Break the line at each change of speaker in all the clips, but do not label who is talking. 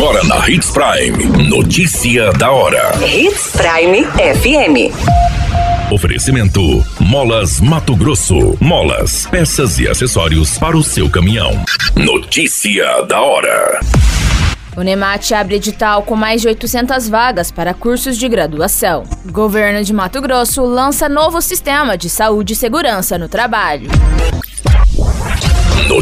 Agora na Hits Prime. Notícia da hora.
Hits Prime FM.
Oferecimento: Molas Mato Grosso. Molas, peças e acessórios para o seu caminhão. Notícia da hora.
O NEMAT abre edital com mais de 800 vagas para cursos de graduação. Governo de Mato Grosso lança novo sistema de saúde e segurança no trabalho.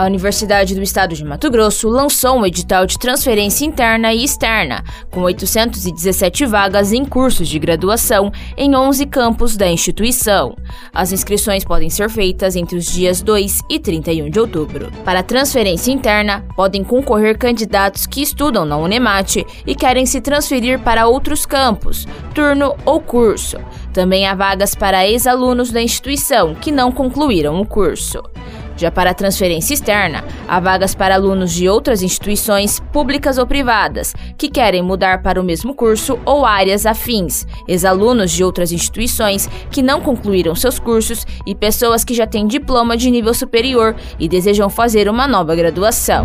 A Universidade do Estado de Mato Grosso lançou um edital de transferência interna e externa, com 817 vagas em cursos de graduação em 11 campos da instituição. As inscrições podem ser feitas entre os dias 2 e 31 de outubro. Para transferência interna, podem concorrer candidatos que estudam na Unemat e querem se transferir para outros campos, turno ou curso. Também há vagas para ex-alunos da instituição que não concluíram o curso. Já para transferência externa, há vagas para alunos de outras instituições, públicas ou privadas, que querem mudar para o mesmo curso ou áreas afins, ex-alunos de outras instituições que não concluíram seus cursos e pessoas que já têm diploma de nível superior e desejam fazer uma nova graduação.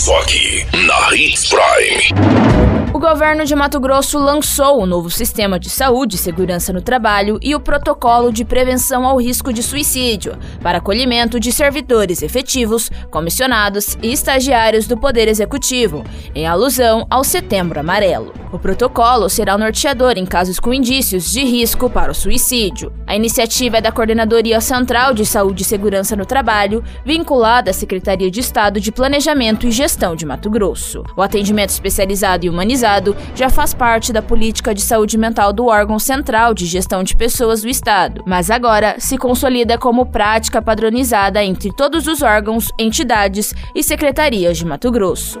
Só aqui na Hits Prime.
O governo de Mato Grosso lançou o novo sistema de saúde e segurança no trabalho e o protocolo de prevenção ao risco de suicídio para acolhimento de servidores efetivos, comissionados e estagiários do Poder Executivo, em alusão ao Setembro Amarelo. O protocolo será o norteador em casos com indícios de risco para o suicídio. A iniciativa é da Coordenadoria Central de Saúde e Segurança no Trabalho, vinculada à Secretaria de Estado de Planejamento e Gestão de Mato Grosso. O atendimento especializado e humanizado já faz parte da política de saúde mental do órgão central de gestão de pessoas do Estado, mas agora se consolida como prática padronizada entre todos os órgãos, entidades e secretarias de Mato Grosso.